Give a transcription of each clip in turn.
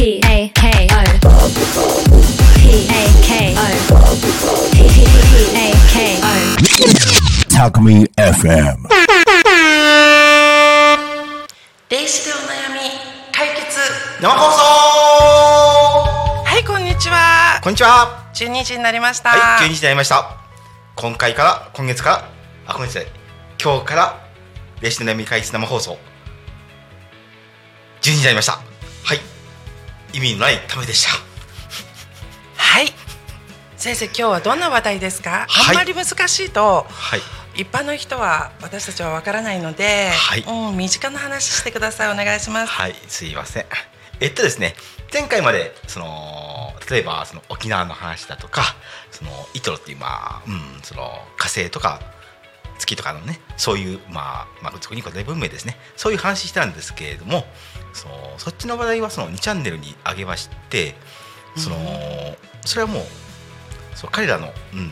P A K O P A K O P A K O Talk Me FM. 霊視でお悩み解決。生放送。はいこんにちは。こんにちは。12時になりました。はい、12時になりました。今回から、今月からあ、ごめんなさい。今日からレシの悩み解決生放送。12時になりました。はい意味のないためでした。はい。先生今日はどんな話題ですか、はい。あんまり難しいとはい。一般の人は私たちはわからないので、はい。うん、身近な話してください。お願いします。はい、すいません。えっとですね前回までその例えばその沖縄の話だとかそのイトロっていうまあ、うん、その火星とか月とかのねそういうまあまあそこに古代文明ですね。そういう話したんですけれどもそのそっちの話題はその2チャンネルに上げましてその、それはもうその彼らの、うん、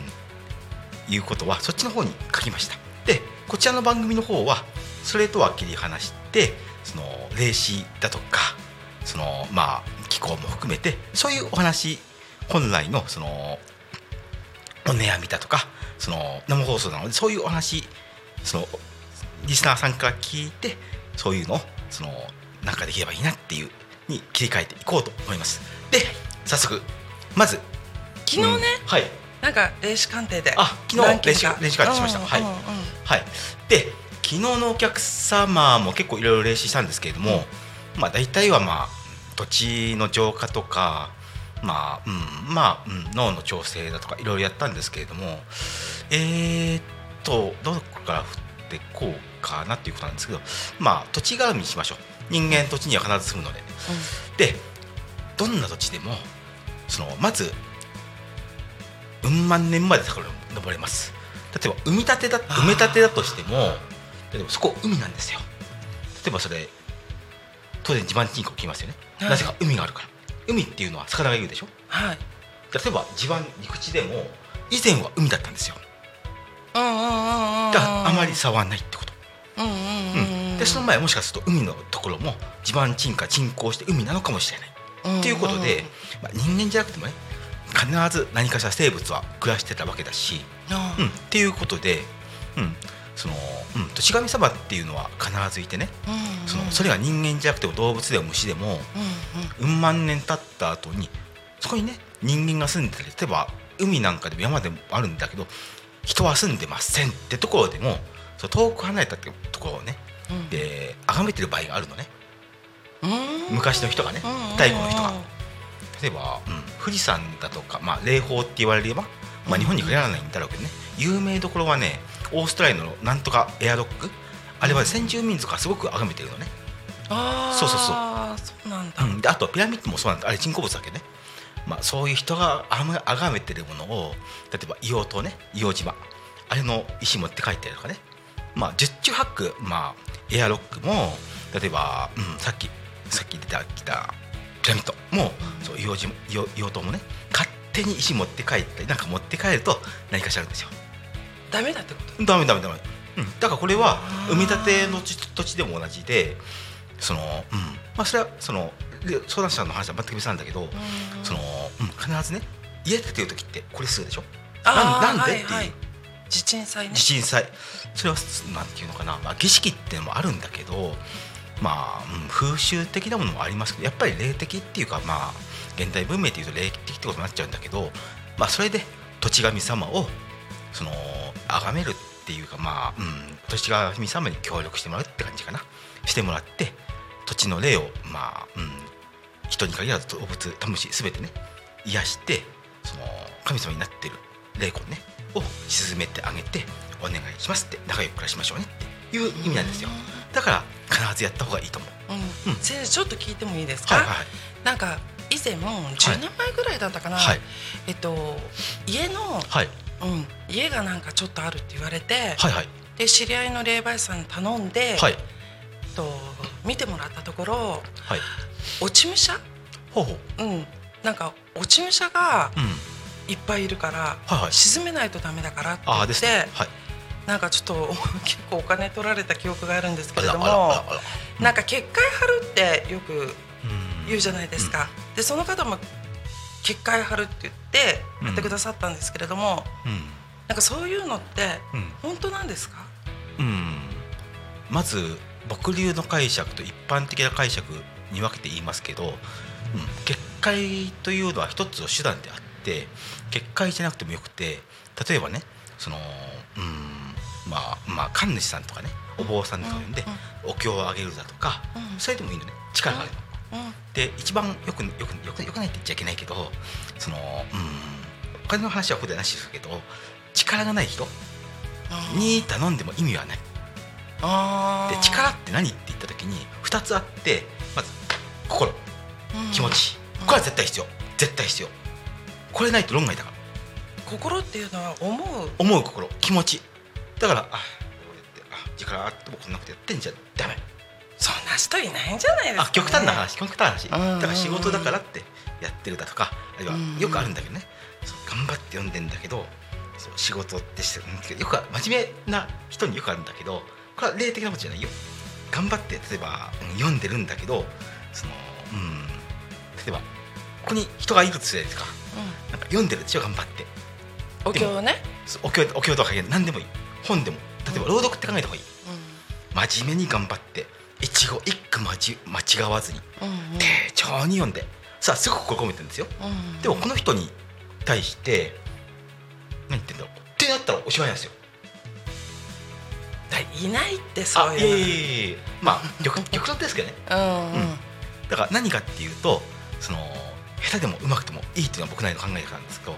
言うことはそっちの方に書きました。でこちらの番組の方はそれとは切り離してその霊視だとかそのまあ気候も含めてそういうお話本来のそのお悩みだとかその生放送なのでそういうお話そのリスナーさんから聞いてそういうのをそのなんかできればいいなっていうに切り替えていこうと思います。で早速まず昨日ね、うんはい。なんか霊視鑑定であ昨日何件か霊視霊視鑑定しました。はいうんうんうん。はい、で昨日のお客様も結構いろいろ霊視したんですけれども、まあ大体はまあ土地の浄化とかまあうんまあ、うん、脳の調整だとかいろいろやったんですけれどもえー、っとどこから振ってこうかなっていうことなんですけどまあ土地絡みにしましょう。人間土地には必ず住むので、でどんな土地でもそのまずうん万年まで遡れます。例えば埋め立てだ埋め立てだとしても例えばそこ海なんですよ。例えばそれ当然地盤沈下起きますよね、はい。なぜか海があるから海っていうのは魚がいるでしょ？はい。例えば地盤陸地でも以前は海だったんですよ。だからあまり差はないってこと、うんでその前もしかすると海のところも地盤沈下沈降して海なのかもしれないっていうことで、まあ、人間じゃなくてもね必ず何かしら生物は暮らしてたわけだし、うん。うん、っていうことで、うんそのうん、土地神様っていうのは必ずいてね、うんそのそれが人間じゃなくても動物でも虫でも、うんうん。うん万年経った後にそこにね人間が住んでたり例えば海なんかでも山でもあるんだけど人は住んでませんってところでもそう遠く離れたってところをね、うん。で崇めてる場合があるのね。うん。昔の人がねうんうんうん。太古の人が。例えば、うん、富士山だとか、まあ、霊峰って言われれば、まあ、日本に限らないんだろうけどね、有名どころはねオーストラリアのなんとかエアロック？あれは先住民族がすごく崇めてるのね、あーそうそうそう。そうなんだ。うん、であとピラミッドもそうなんだ。あれ人工物だけどね、まあ、そういう人が崇めてるものを例えば硫黄島ね。硫黄島。あれの石持って帰ったりとかね、まあ、十中八九、まあ、エアロックも例えば、うん、さっきさっき出てきたピラミッドもそう硫黄島硫黄硫黄島もね。勝手に石持って帰ったりなんか持って帰ると何かしらあるんですよ。ダメだってこと？ダメダメダメ、うん、だからこれは埋め立ての土地でも同じでその、うん。まあ、それはそので相談者の話は全く別なんだけど、その、うん、必ずね家建てる時ってこれするでしょ？なんなんで、はいはい。っていう。地震災ね。地震災それはなんていうのかな、まあ、儀式っていうのもあるんだけどまあ、うん、風習的なものもありますけどやっぱり霊的っていうかまあ現代文明っていうと霊的ってことになっちゃうんだけどまあそれで土地神様をその崇めるっていうかまあ、うん、土地神様に協力してもらうって感じかな。してもらって土地の霊をまあ、うん、人に限らず動物タムシ全てね癒してその神様になってる霊魂ねを沈めてあげてお願いしますって仲良く暮らしましょうねっていう意味なんですよ。だから必ずやった方がいいと思う。うん。うん。先生ちょっと聞いてもいいですか、はいはいはい。なんか以前10年前ぐらいだったかな、はい。えっと家の、はいうん、家がなんかちょっとあるって言われて、はいはい。で知り合いの霊媒師さんに頼んで、はい。と見てもらったところはい。落ち武者？ほうほう。うん。なんか落ち武者がうん。いっぱいいるから、はいはい。沈めないとダメだからって言って、ね。はい。なんかちょっと 結構お金取られた記憶があるんですけれどもあらあらあらあら。なんか結界張るってよくうん。言うじゃないですか、でその方も結界張るって言ってやってくださったんですけれども、うん。なんかそういうのってうん。本当なんですか、うん、まず僕流の解釈と一般的な解釈に分けて言いますけど、うん、結界というのは一つの手段であって結界じゃなくてもよくて例えばねその、うん、まあまあ神主さんとかねお坊さんとか呼んで、お経をあげるだとか、うん。それでもいいのね。力があるの。うんで一番よくよくよくよくないって言っちゃいけないけどその、うん、お金の話はここではなしですけど力がない人に頼んでも意味はない。で力って何って言った時に2つあってまず心。うん。気持ち。うん。これは絶対必要。絶対必要。これないと論外だから。心っていうのは思う。思う心。気持ち。だからあ俺ってあ力あってもこんなことやってんじゃダメそんな人いないんじゃないですか、ね、あ極端な話極端な話。うん。うんうんだから仕事だからってやってるだとかあるいはうん。うんよくあるんだけどね。頑張って読んでんだけど仕事ってしてるんだけどよくあ真面目な人によくあるんだけどこれは霊的なことじゃないよ。頑張って例えば、うん読んでるんだけどそのうん例えばここに人がいるとするじゃないですか。うん。なんか読んでるでしょ頑張って。お経ね、お経お経とか何でもいい。本でも。例えば朗読って考えた方がいい。真面目に頑張って一語一句間違間違わずに。うんうん。丁重に読んで。さあすごく心込めてるんですよ。うんでもこの人に対して何言ってんだろう。ってなったらおしまいなんですよ。だいないってそうあいうまあ極 極論ですけどね。のうんうん。うん。だから何かっていうとその下手でも上手くてもいいっていうのは僕なりの考え方なんですけど、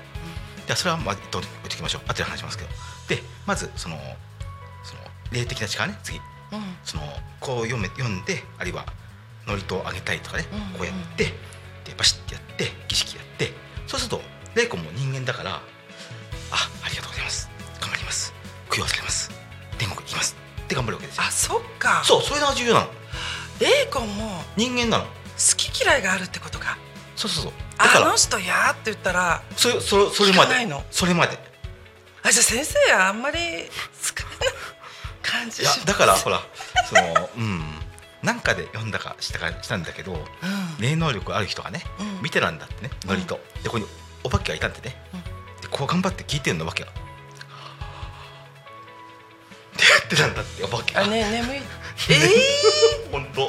じゃあそれはまあ置いておきましょう。後で話しますけど。でまずそのその霊的な力ね。次。うんそのこう読め読んであるいは祝詞をあげたりとかね、こうやってでバシッてやって儀式やってそうすると霊魂も人間だからあありがとうございます。頑張ります。供養されます。天国行きます。って頑張るわけですよ。あそっか。そうそれが重要なの。霊魂も人間なの。好き嫌いがあるってことか。そうそうそう。だからあの人やーって言ったらそれそれそれまで。聞かないの。それまで。あじゃあ先生はあんまり好感じいやだからほらそのうん。なんかで読んだかしたかしたんだけどうん。霊能力ある人がね、うん。見てたんだってねノリと、でここにお化けがいたんでね、でこう頑張って聞いてるのお化けが。ってやってたんだってお化けが。あね眠い。え本当。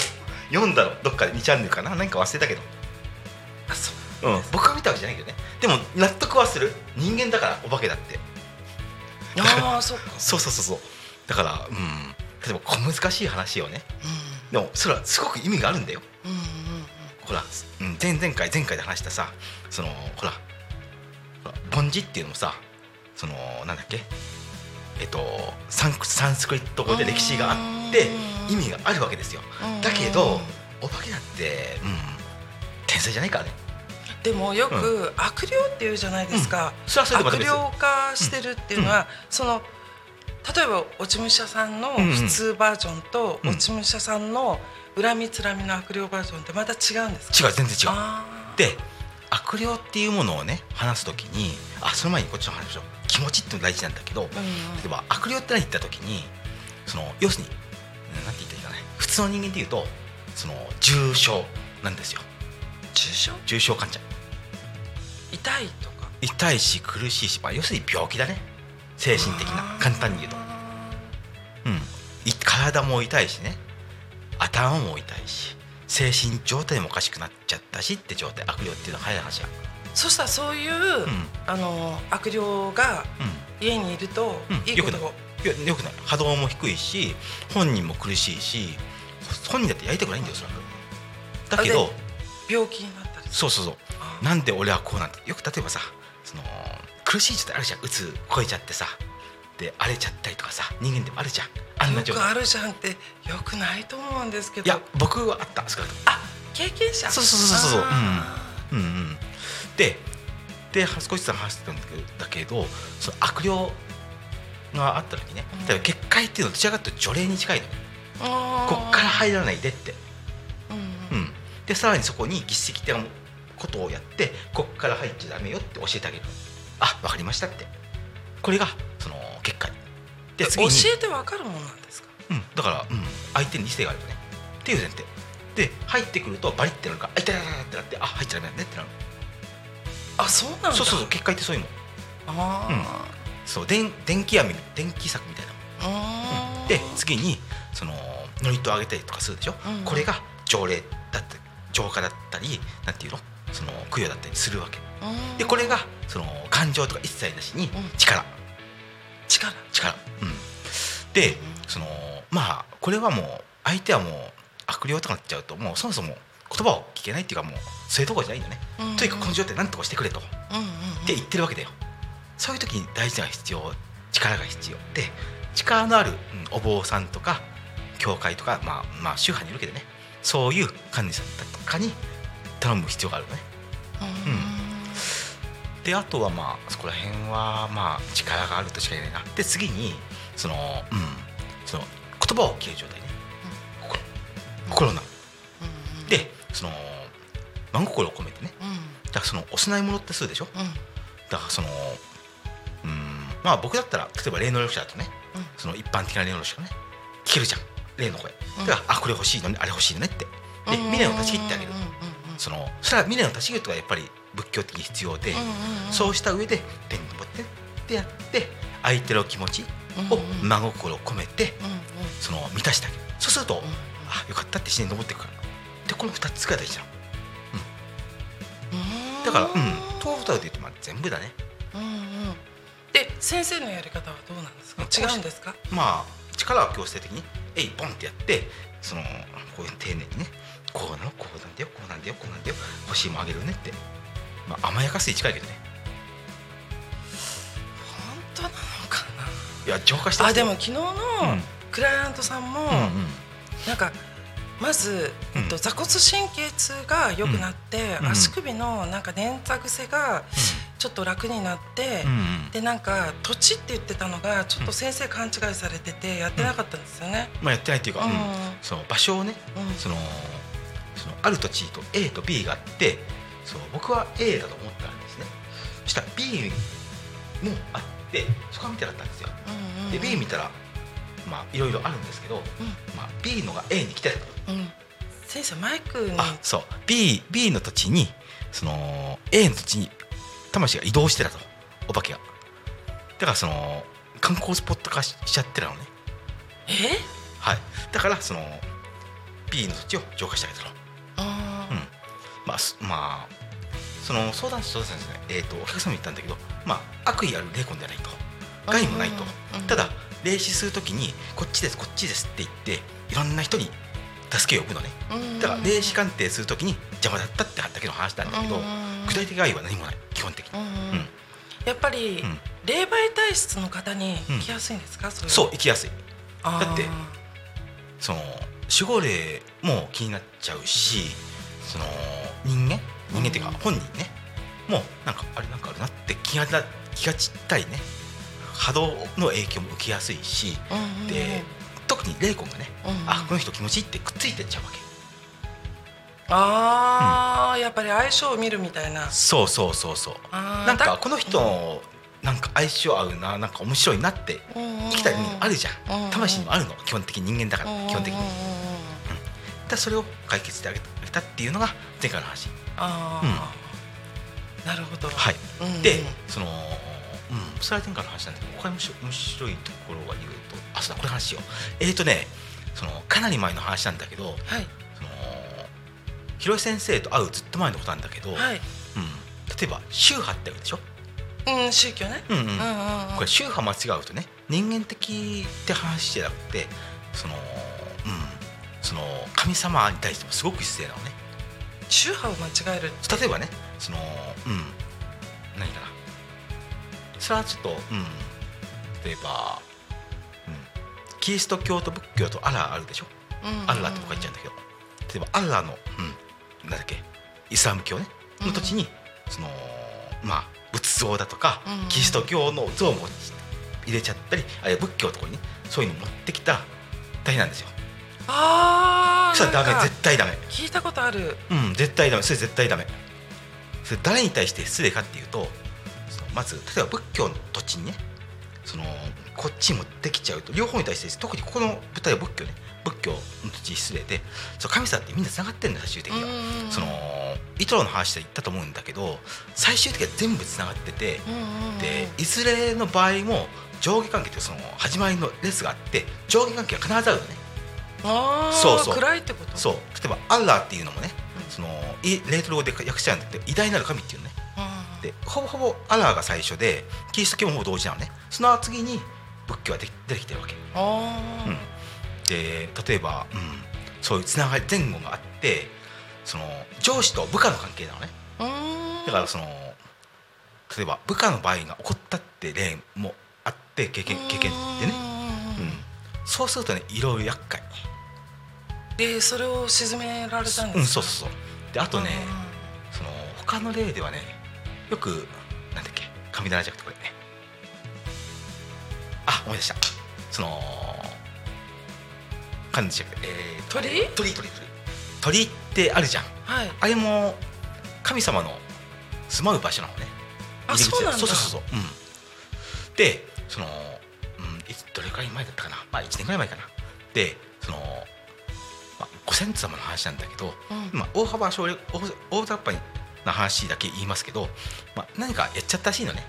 読んだの。どっかで2チャンネルかな？何か忘れたけど、ー、あそう。うん、僕が見たわけじゃないけどね。でも納得はする。人間だからお化けだって。ああそっか。そうそうそうそうだからうん。例えば小難しい話をね。でもそれはすごく意味があるんだよ。うんうんうん。ほら、うん、前々回前回で話したさそのほらほら梵字っていうのもさそのなんだっけ？えっとサンクサンスクリット語で歴史があってうん。意味があるわけですよ。うんだけどお化けだって、うん、天才じゃないからね。でもよく悪霊っていうじゃないですか、それはそれでまた悪霊別化してるっていうのは、その例えば落ち武者さんの普通バージョンと、うん。落ち武者さんの恨みつらみの悪霊バージョンってまた違うんですか？違う全然違う。で悪霊っていうものをね話すときにあその前にこっちの話しましょう。気持ちって大事なんだけど、うんうん。例えば悪霊って何言った時にその要するにうんなんて言ったらいいかな。普通の人間で言うとその重症なんですよ。重症？重症患者。痛いとか？痛いし苦しいし、まあ、要するに病気だね精神的な簡単に言うと、うん、い体も痛いしね。頭も痛いし精神状態もおかしくなっちゃったしって状態悪霊っていうのは早い話や。そしたらそういう、ん。あの悪霊がうん。家にいると、うん。いいこと。がよい。やよくない。波動も低いし本人も苦しいし本人だってやりたくないんだよそらく。だけど病気になったりすそうそうそう。るなんで俺はこうなんてよく例えばさ苦しい状態あるじゃんうつ超えちゃってさで荒れちゃったりとかさ人間でもあるじゃん。あんな状態。よくあるじゃんってよくないと思うんですけど。いや僕はあった少なくとも。あ経験者。そうそうそうそうそう。あうんうんでで少しさん話してたんだけどだけどその悪霊があった時ね。うん。例えば結界っていうのはどちらかというと除霊に近いのこっから入らないでって。うん。うん、でさらにそこに儀式的なことをやってこっから入っちゃダメよって教えてあげるあわかりましたって。これがその結界で教次に、えてわかるもんなんですか？うん、だから、うん、相手に理性があるよね。っていう前提。で入ってくるとバリってなるから「あ痛い痛い痛い」ってなって「あ入っちゃダメだね」ってなる。あそうなんだ。そうそうそう結界ってそういうのあそう電電気網電気柵みたいなもん。ー。うん。で次にそのノリと上げたりとかするでしょ、うんこれが条例だったり浄化だったりなんていうの？その供養だったりするわけ。うんでこれがその感情とか一切なしにうん。力。力。力。うん。でそのまあこれはもう相手はもう悪霊とかなっちゃうともうそもそも言葉を聞けないっていうかもうそういうところじゃないんだね、うん。とにかくこの状態何とかしてくれと、っうんうんうん。て言ってるわけだよ。そういう時に大事な必要力が必要。で力のある、うんお坊さんとか教会とかまあまあ宗派にいるけどね。そういう管理者とかに頼む必要があるのねであとはまあそこら辺はまあ力があるとしか言えないな。で次にそのうんその言葉を切る状態ね心。心なのうん。でその真心を込めてね。うん。だからそのお供え物ってするでしょ。うん。だからそのうんまあ僕だったら例えば霊能力者だとね。うん。その一般的な霊能力者がね。聞けるじゃん。霊の声。うん。だからあこれ欲しいのね。あれ欲しいのねって。でうん。未練を断ち切ってあげる。うんうんうんそのそれは未練を断ち切ることがやっぱり仏教的に必要でそうした上で天に持ってってやって相手の気持ちを真心を込めてその満たしてあげる。そうするとうんあよかったって自然に思っていくから。でこの2つが大事なの。うん。だからうん。トータルで言うとまあ全部だね。うんうん。で先生のやり方はどうなんですか？うん違うんですか？まあ力は強制的にえいポンってやってそのこういう丁寧にねこうなのこうなんだよこうなんだよこうなんだよ欲しいもんあげるねってまあ甘やかすに近いけどね。本当なのかいや浄化してなあでも昨日のうん。クライアントさんもうんうん。なんかまず、うん。えっと、座骨神経痛が良くなって、うん。足首のなんか捻挫癖がちょっと楽になって、うんうん。でなんか土地って言ってたのがちょっと先生勘違いされててやってなかったんですよね。まあやってないっていうか、その場所をねうん。そのそのある土地と A と B があってそう僕は A だと思ったんですね。そしたら B もあってそこは見てなかったんですよ。うんうんで B 見たらまあいろいろあるんですけど、まあ、B のが A に来てるうんうん。先生マイクに。あそう。B, B の土地にその A の土地に魂が移動してたと。お化けが。だからその観光スポット化ししちゃってたのね。え？はい。だからその B の土地を浄化してあげたのまあすまあその相談相談ですねえっ、とお客様に言ったんだけどまあ悪意ある霊魂ではないと。害もないと。うんただ霊視するときにこっちですこっちですって言っていろんな人に助けを呼ぶのね。うんだから霊視鑑定するときに邪魔だったってだけの話なんだけどうん具体的害は何もない。基本的に。うんやっぱり、うん。霊媒体質の方に行きやすいんですか、そそう行きやすい。だってその守護霊も気になっちゃうしその人間？人間っていうかうん本人ね。もうなんかあれなんかあるなって気がな気が散ったりね。波動の影響も受けやすいし。うんうんうん。で特に霊魂がねうんうん。あこの人気持ちいいってくっついてっちゃうわけ。ああ、やっぱり相性を見るみたいな。そうそうそうそう。なんかだこの人なんか相性合うななんか面白いなって生きた意味あるじゃうんうんん。魂にもあるの。基本的に人間だから。基本的にうんうんうん。うん。だそれを解決してあげたっていうのが前回の話。ああ、なるほど。はい。うん。うんでそのうんそれは前回の話なんだけど他に面白面白いところが言うとあそうだこれ話しよう。えーとねそのかなり前の話なんだけどはい。その広井先生と会うずっと前のことなんだけど、はい。うん、例えば宗派ってあるでしょ、うん宗教ね。うんうん。うんうんうん。これ宗派間違うとね人間的って話じゃなくてそのうんその神様に対してもすごく失礼なのね。宗派を間違える例えばねそのうん。何かな。それはちょっとうん。例えば、うん、キリスト教と仏教とアラーあるでしょ、アッラーって僕は言っちゃうんだけど。例えばアッラーの、うん、なんだっけ？イスラム教ね。の土地に、そのまあ仏像だとか、うん。キリスト教の像も入れちゃったりあるいは仏教のところにねそういうの持ってきたら大変なんですよああそれはダメ絶対ダメ。聞いたことある。うん絶対ダメそれ絶対ダメ。それ誰に対して失礼かっていうとまず例えば仏教の土地にねそのこっちに持ってきちゃうと両方に対して特にここの舞台は仏教ね。仏教の土地失礼でそう神様ってみんなつながってるんだ最終的には。うんそのイトロの話で言ったと思うんだけど最終的には全部つながっててでいずれの場合も上下関係ってその始まりの列があって上下関係が必ずあるのねそうそう。暗いってこと？そう。例えばアッラーっていうのもねうん。そのいレートル語で訳しちゃうんだけど偉大なる神っていうのね。うんでほぼほぼアッラーが最初でキリスト教もほぼ同時なのね。その次に仏教はで出てきてるわけ。うん。で例えば、うん、そういうつながり前後があってその上司と部下の関係なのね。うんだからその例えば部下の場合が起こったって例もあって経験経験でね、うん、そうするとねいろいろ厄介でそれを沈められたんですか、うんそうそうそう。であとねうその他の例ではねよくなんだっけ神棚じゃなくてこれあ思い出した。その神じゃなくて、えーと鳥？鳥鳥鳥。鳥ってあるじゃん。んはい。あれも神様の住まう場所なのね。あそうなんだ。そうそうそうそう、うん、でその、うん、いつどれくらい前だったかな。まあ1年くらい前かな。でその、まあ、ご先祖様の話なんだけど、うん。まあ、大幅省略大大雑把な話だけ言いますけど、まあ、何かやっちゃったらしいのね、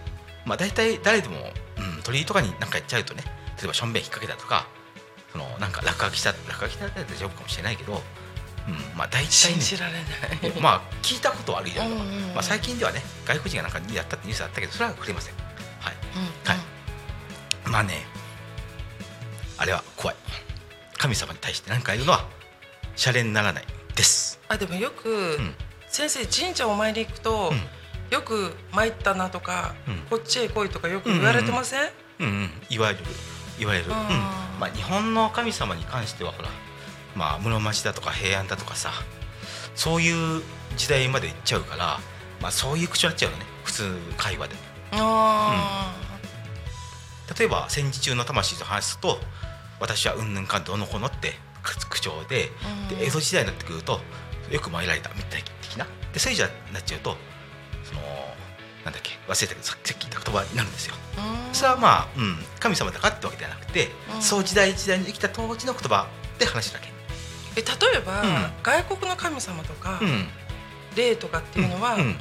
まあ、大体誰でも、うん、鳥居とかに何かやっちゃうとね例えばしょんべん引っ掛けたとかそのなんか落書きした落書きしたら大丈夫かもしれないけど、うん、まあ大体ね信じられない。まあ聞いたことはあるよ、うんうんうん。まあ、最近ではね外国人がなんかやったってニュースあったけどそれは触れません。はい。うん。はい。まあねあれは怖い。神様に対して何か言うのはシャレにならないです。あでもよく、ん。先生神社お参り行くと、うん。よく参ったなとか、うん。こっちへ来いとかよく言われてません、うんうん。言われる言われる、まあ、日本の神様に関してはほらまあ室町だとか平安だとかさそういう時代まで行っちゃうから、まあ、そういう口になっちゃうよね。普通会話で。あ例えば戦時中の魂と話すと私はうんぬんかんどうのこうのって口調でうん。で江戸時代になってくるとよく参られたみたい的な。でそういうじゃなっちゃうとそのなんだっけ忘れたけどささっき言った言葉になるんですよ。それはまあ、うん、神様だからってわけではなくて、うん。そう時代時代に生きた当時の言葉で話すだけ。え例えば、うん。外国の神様とか、うん。霊とかっていうのは、うんうん。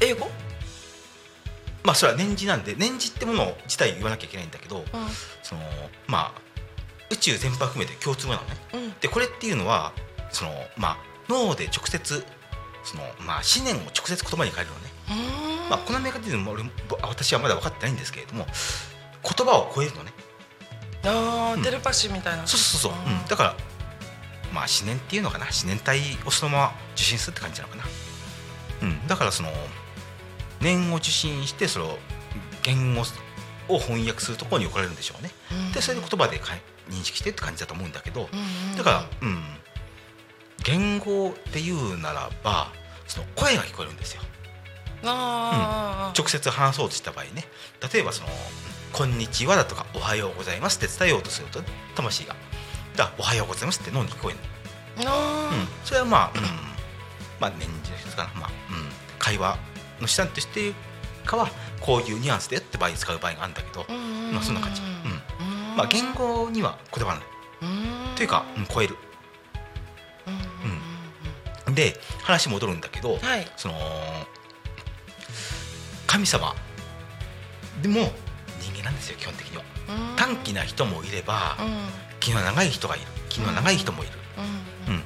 英語、まあそれは年次なんで年次ってもの自体言わなきゃいけないんだけどうそのまあ宇宙全般含めて共通語なのね。んうんでこれっていうのはそのまあ脳で直接そのまあ思念を直接言葉に変えるのね。うんまあこのメカニズムも俺も私はまだ分かってないんですけれども言葉を超えるのね。うんテレパシーみたいなそうそうそうそう、うんうん、だからまあ思念っていうのかな思念体をそのまま受信するって感じなのかな。うん、だからその念を受信してそれを言語を翻訳するところに置かれるんでしょうね。うんでそれで言葉でかい認識してって感じだと思うんだけど、うんうんだから、うん、言語で言うならばその声が聞こえるんですよ。あー。直接話そうとした場合ね。例えばその「こんにちは」だとか「おはようございます」って伝えようとするとね魂が「だおはようございます」って脳に聞こえる。うん、それはまあ、うん、まあ年次の一つかな、まあうん、会話の手段としてかはこういうニュアンスでって場合に使う場合があるんだけど、うんうんうんまあそんな感じ、うんうんまあ、言語にはこだわらない。うん。というか、うん、超える。うんで話戻るんだけど、うんはい。その神様。でも人間なんですよ基本的には。うん。短気な人もいればうん。気の長い人がいる。気の長い人もいる、うん。うん、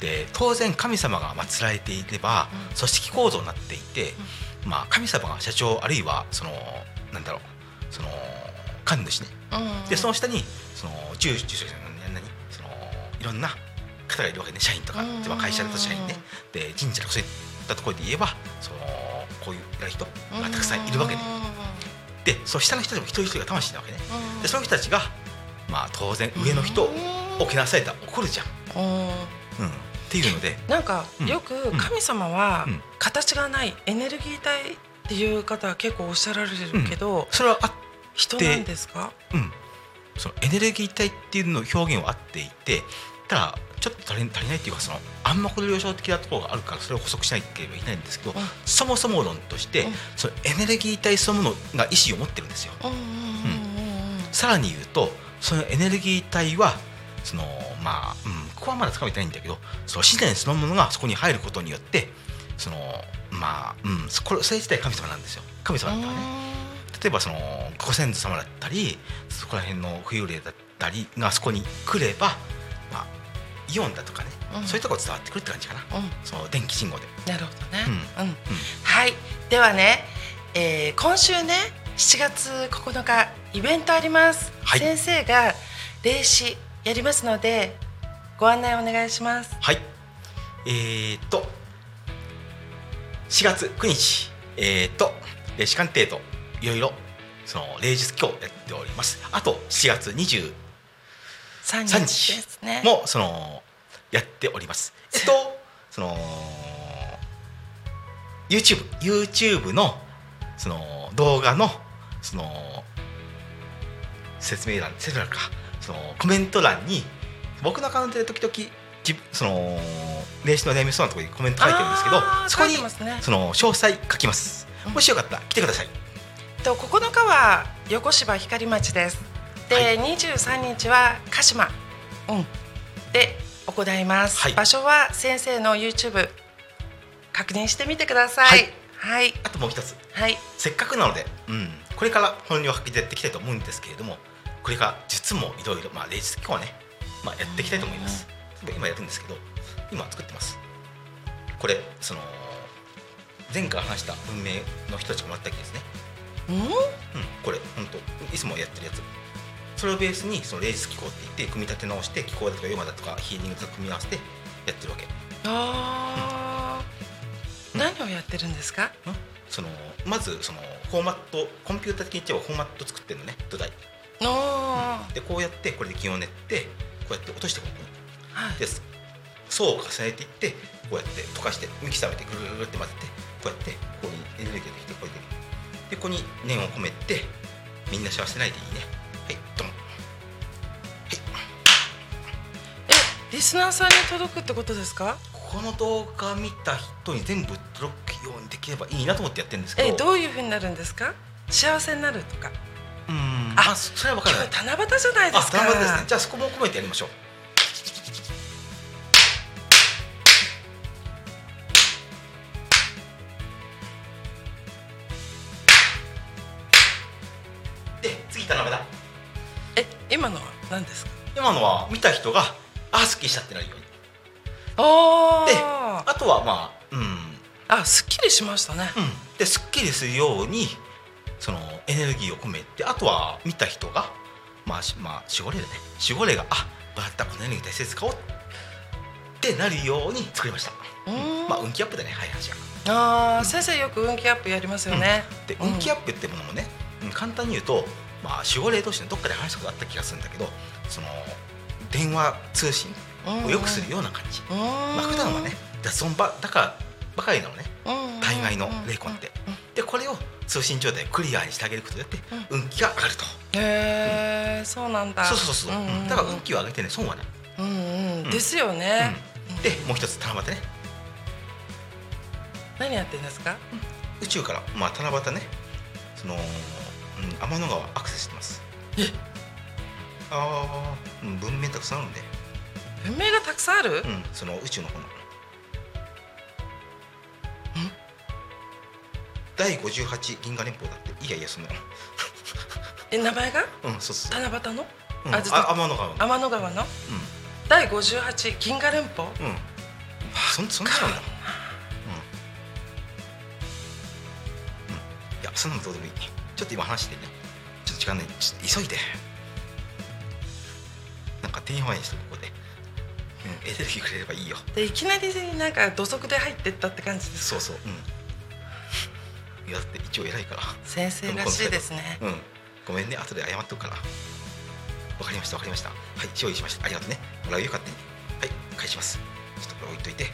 で当然神様が祀られていればうん。組織構造になっていて、まあ、神様が社長あるいはそのなんだろう。その神主ね。うん。でその下にその住住所何？そのいろんな方がいるわけね。社員とか、うん。まあ会社だと社員ね。で神社とかそういったところで言えばそのこういう偉い人がたくさんいるわけね。でそう下の人たちも一人一人が魂なわけね。うん。でその人たちがまあ当然上の人をけなされたら怒るじゃん、うん。うん、っていうので。なんかうん。よく神様はうん。形がないエネルギー体っていう方は結構おっしゃられるけど、それはあ人なんですか？うん、そのエネルギー体っていうの表現は合っていてただちょっと足り足りないっていうかその暗黙の了承的なところがあるからそれを補足しなければいけないんですけど、うん。そもそも論として、うん。そのエネルギー体そのものが意思を持ってるんですよ。うんさらに言うとそのエネルギー体はそのまあ、うん、ここはまだつかめてないんだけどその自然そのものがそこに入ることによってそのまあ、うん、そこれそれ自体神様なんですよ。神様だったらね例えばそのご先祖様だったりそこら辺の浮遊霊だったりがそこに来れば、まあ、イオンだとかね、うんそういうところ伝わってくるって感じかな、うんその電気信号で。なるほどね。ううん。はい。ではね、えー今週ね、7月9日イベントあります。はい先生が霊視やりますのでご案内お願いします。はい。えー、っと、4月9日、えー、っと、霊視鑑定といろいろ、その霊術今日やっております。あと、7月20 3 3日。も、その、やっております。えっと、その、YouTube、YouTube の、その、動画の、その、説明欄、説明欄か、その、コメント欄に、僕のアカウントで時々、その、霊視の悩みそうなところにコメント書いてるんですけどそこにその、詳細書きます。うんもしよかったら来てください。と9日は横芝光町です。で、は23日は鹿島、うん、で行います。はい。場所は先生の YouTube 確認してみてください。はい、あともう一つ。はい、せっかくなので、うん、これから本領発揮でやっていきたいと思うんですけれどもこれから術もいろいろ、まあ、例術今日はね、まあ、やっていきたいと思います。今やるんですけど今作ってます。これその前回話した文明の人たちがもらったわけですね、うん、うん、これ本当いつもやってるやつ。それをベースにその霊術機構って言って組み立て直して気候だとかヨマだとかヒーリングと組み合わせてやってるわけ。あー、何をやってるんですか？そのまずそのフォーマットコンピューター的に言っちゃフォーマット作ってるのね土台。の、はでこうやってこれで気を練ってこうやって落としていくのねい、で層を重ねていってこうやって溶かしてミキサーでぐるぐるぐるって混ぜてこうやってここにエネルギーができてこれででここに念を込めてみんな幸せないでいいねはいドンえ、リスナーさんに届くってことですか？この動画見た人に全部届くようにできればいいなと思ってやってるんですけどえ、どういう風になるんですか？幸せになるとか。うんああそそれは分からない七夕じゃないですか。あ、頑張ですね。じゃあそこも込めてやりましょう。何ですか？今のは見た人があすっきりしたってなるように。おで、ーあとはまあうんあ、すっきりしましたね。うん。ですっきりするようにそのエネルギーを込めて、あとは見た人がまあしまあ守護霊だね。守護霊があ、バッタこのエネルギー大切に使おうってなるように作りました。うーんまあ運気アップだね、はい話が。ああ、先生よく運気アップやりますよね。でうん運気アップってものもね、うん簡単に言うと、まあ、守護霊同士のどっかで話したことあった気がするんだけどその電話通信を良くするような感じ、うん。まあ普段はね雑音ばだからばかりなのねうん、大概の霊魂って。うん。うん。でこれを通信状態をクリアにしてあげることによって運気が上がると、へえ、そうなんだ。そうそうそうそう、んんん。だから運気を上げてね損はない、うんうん、うん。ですよね。うん。でもう一つ七夕ね。何やってんですか？宇宙からまあ七夕ね。その、うん、天の川アクセスしてます。え？ああ、うん、文面たくさんあるんで。文明がたくさんある？うん、その宇宙の方の。第58銀河連邦だって。いやいやそのえ、名前が？うんそうそう、七夕の？うん、あ天の川の。天の川の？う第五十八銀河連邦？んうん。そんそんななんだうん、うん、いやそんなのどうでもいいちょっと今話してねちょっと時間ないちょっと急いでなんか電話にしてここで、うん、エネルギーくれればいいよでいきなりなんか土足で入ってったって感じですか？そうそううんいやだって一応偉いから先生らしいですね。うん、ごめんね、後で謝っとくから。わかりました、わかりました。はい、用意しました。ありがとうね。もらうよ、勝手に。はい、返します。ちょっとこれ置いといて。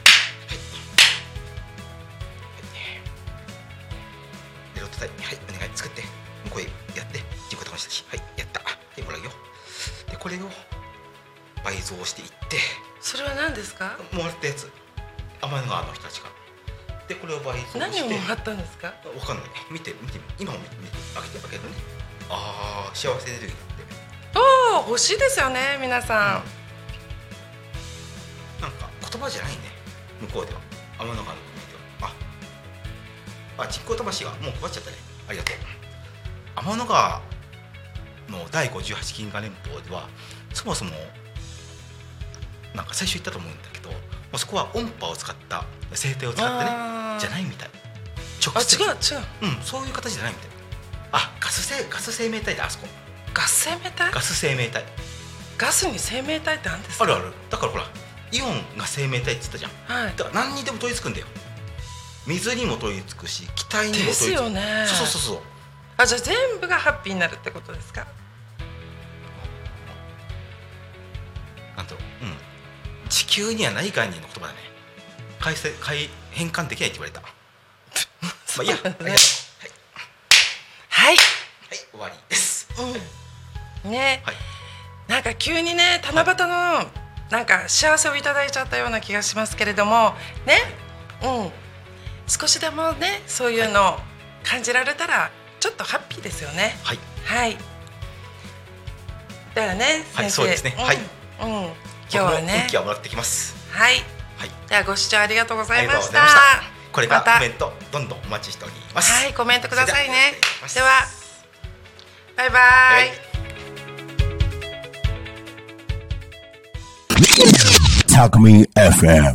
倍増していって、それは何ですか？もらったやつ。天の川の人たちが。で、これを倍増して。何をもらったんですか？わかんない見て見て今も見て見て開けて開けるねああ幸せエネルギーっておお、欲しいですよね、皆さん。葉じゃないね向こうでは天の川の国ではああ実行魂がもう配っちゃったねありがとう天の川の第58銀河連邦ではそもそもなんか最初言ったと思うんだけどもうそこは音波を使った声帯を使ってねじゃないみたい。あ直接違う違う。うんそういう形じゃないみたい。あガス生ガス生命体だあそこ。ガス生命体？ガス生命体。ガスに生命体ってあるんですか？あるある。だからほらイオンが生命体って言ったじゃん。はい。だから何にでも取り付くんだよ。水にも取り付くし気体にも取りです付くよね。そうそうそうそう。あじゃあ全部がハッピーになるってことですか？地球にはない概念の言葉だね。改正改変換できないって言われた。まあいいや。ありがとうはい、はい、はい、終わりです。うん、ね、はい。なんか急にね七夕のなんか幸せをいただいちゃったような気がしますけれどもね、うん。少しでもねそういうのを感じられたらちょっとハッピーですよね。はい。はい。だよね先生。はいそうですね。うん。はい。うん今日はね。運気はもらってきます。はい。はい。ではご視聴ありがとうございました。これからコメントどんどんお待ちしております。はいコメントくださいね。ではではバイバイ、はい Talk Me FM.